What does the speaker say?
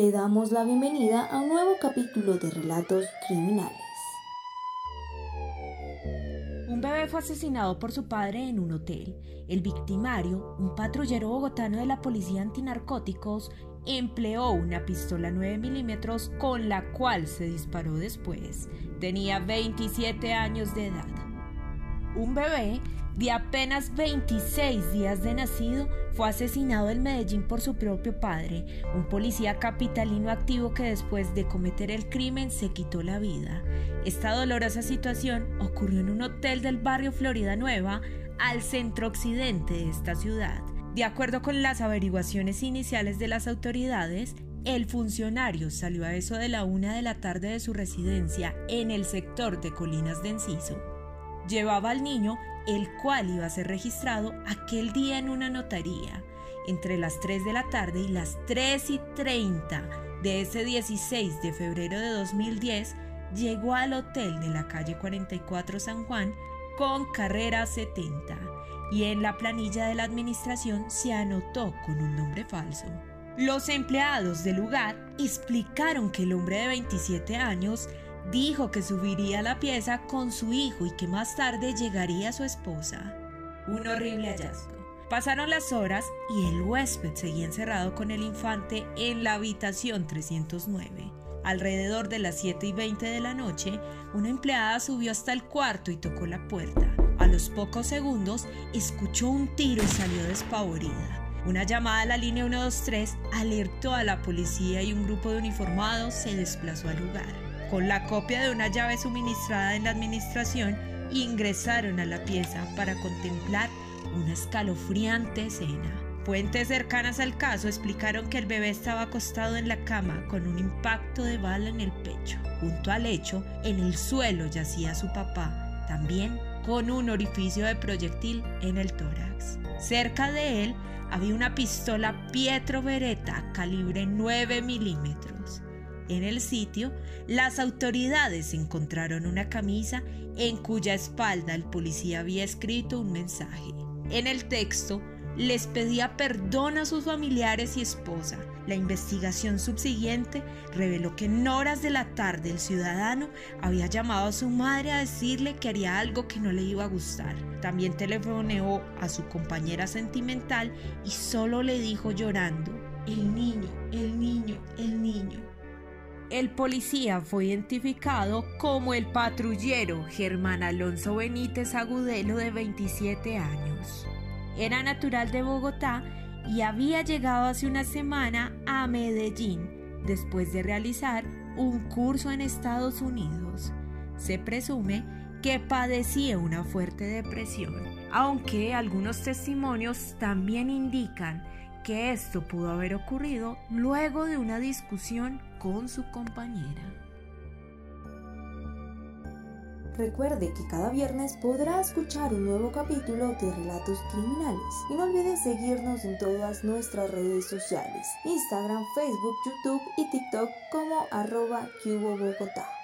le damos la bienvenida a un nuevo capítulo de Relatos Criminales. Un bebé fue asesinado por su padre en un hotel. El victimario, un patrullero bogotano de la policía antinarcóticos, empleó una pistola 9 milímetros con la cual se disparó después. Tenía 27 años de edad. Un bebé de apenas 26 días de nacido fue asesinado en Medellín por su propio padre, un policía capitalino activo que después de cometer el crimen se quitó la vida. Esta dolorosa situación ocurrió en un hotel del barrio Florida Nueva, al centro occidente de esta ciudad. De acuerdo con las averiguaciones iniciales de las autoridades, el funcionario salió a eso de la una de la tarde de su residencia en el sector de Colinas de Enciso. Llevaba al niño, el cual iba a ser registrado aquel día en una notaría. Entre las 3 de la tarde y las 3 y 30 de ese 16 de febrero de 2010, llegó al hotel de la calle 44 San Juan con carrera 70 y en la planilla de la administración se anotó con un nombre falso. Los empleados del lugar explicaron que el hombre de 27 años dijo que subiría a la pieza con su hijo y que más tarde llegaría su esposa. Un horrible hallazgo. Pasaron las horas y el huésped seguía encerrado con el infante en la habitación 309. Alrededor de las 7 y 20 de la noche, una empleada subió hasta el cuarto y tocó la puerta. A los pocos segundos, escuchó un tiro y salió despavorida. Una llamada a la línea 123 alertó a la policía y un grupo de uniformados se desplazó al lugar. Con la copia de una llave suministrada en la administración, ingresaron a la pieza para contemplar una escalofriante escena. Fuentes cercanas al caso explicaron que el bebé estaba acostado en la cama con un impacto de bala en el pecho. Junto al lecho, en el suelo yacía su papá, también con un orificio de proyectil en el tórax. Cerca de él había una pistola Pietro Beretta calibre 9 milímetros. En el sitio, las autoridades encontraron una camisa en cuya espalda el policía había escrito un mensaje. En el texto, les pedía perdón a sus familiares y esposa. La investigación subsiguiente reveló que en horas de la tarde el ciudadano había llamado a su madre a decirle que haría algo que no le iba a gustar. También telefoneó a su compañera sentimental y solo le dijo llorando, el niño, el niño, el niño. El policía fue identificado como el patrullero Germán Alonso Benítez Agudelo de 27 años. Era natural de Bogotá y había llegado hace una semana a Medellín después de realizar un curso en Estados Unidos. Se presume que padecía una fuerte depresión, aunque algunos testimonios también indican que esto pudo haber ocurrido luego de una discusión con su compañera. Recuerde que cada viernes podrá escuchar un nuevo capítulo de Relatos Criminales y no olvide seguirnos en todas nuestras redes sociales, Instagram, Facebook, YouTube y TikTok como arroba Bogotá.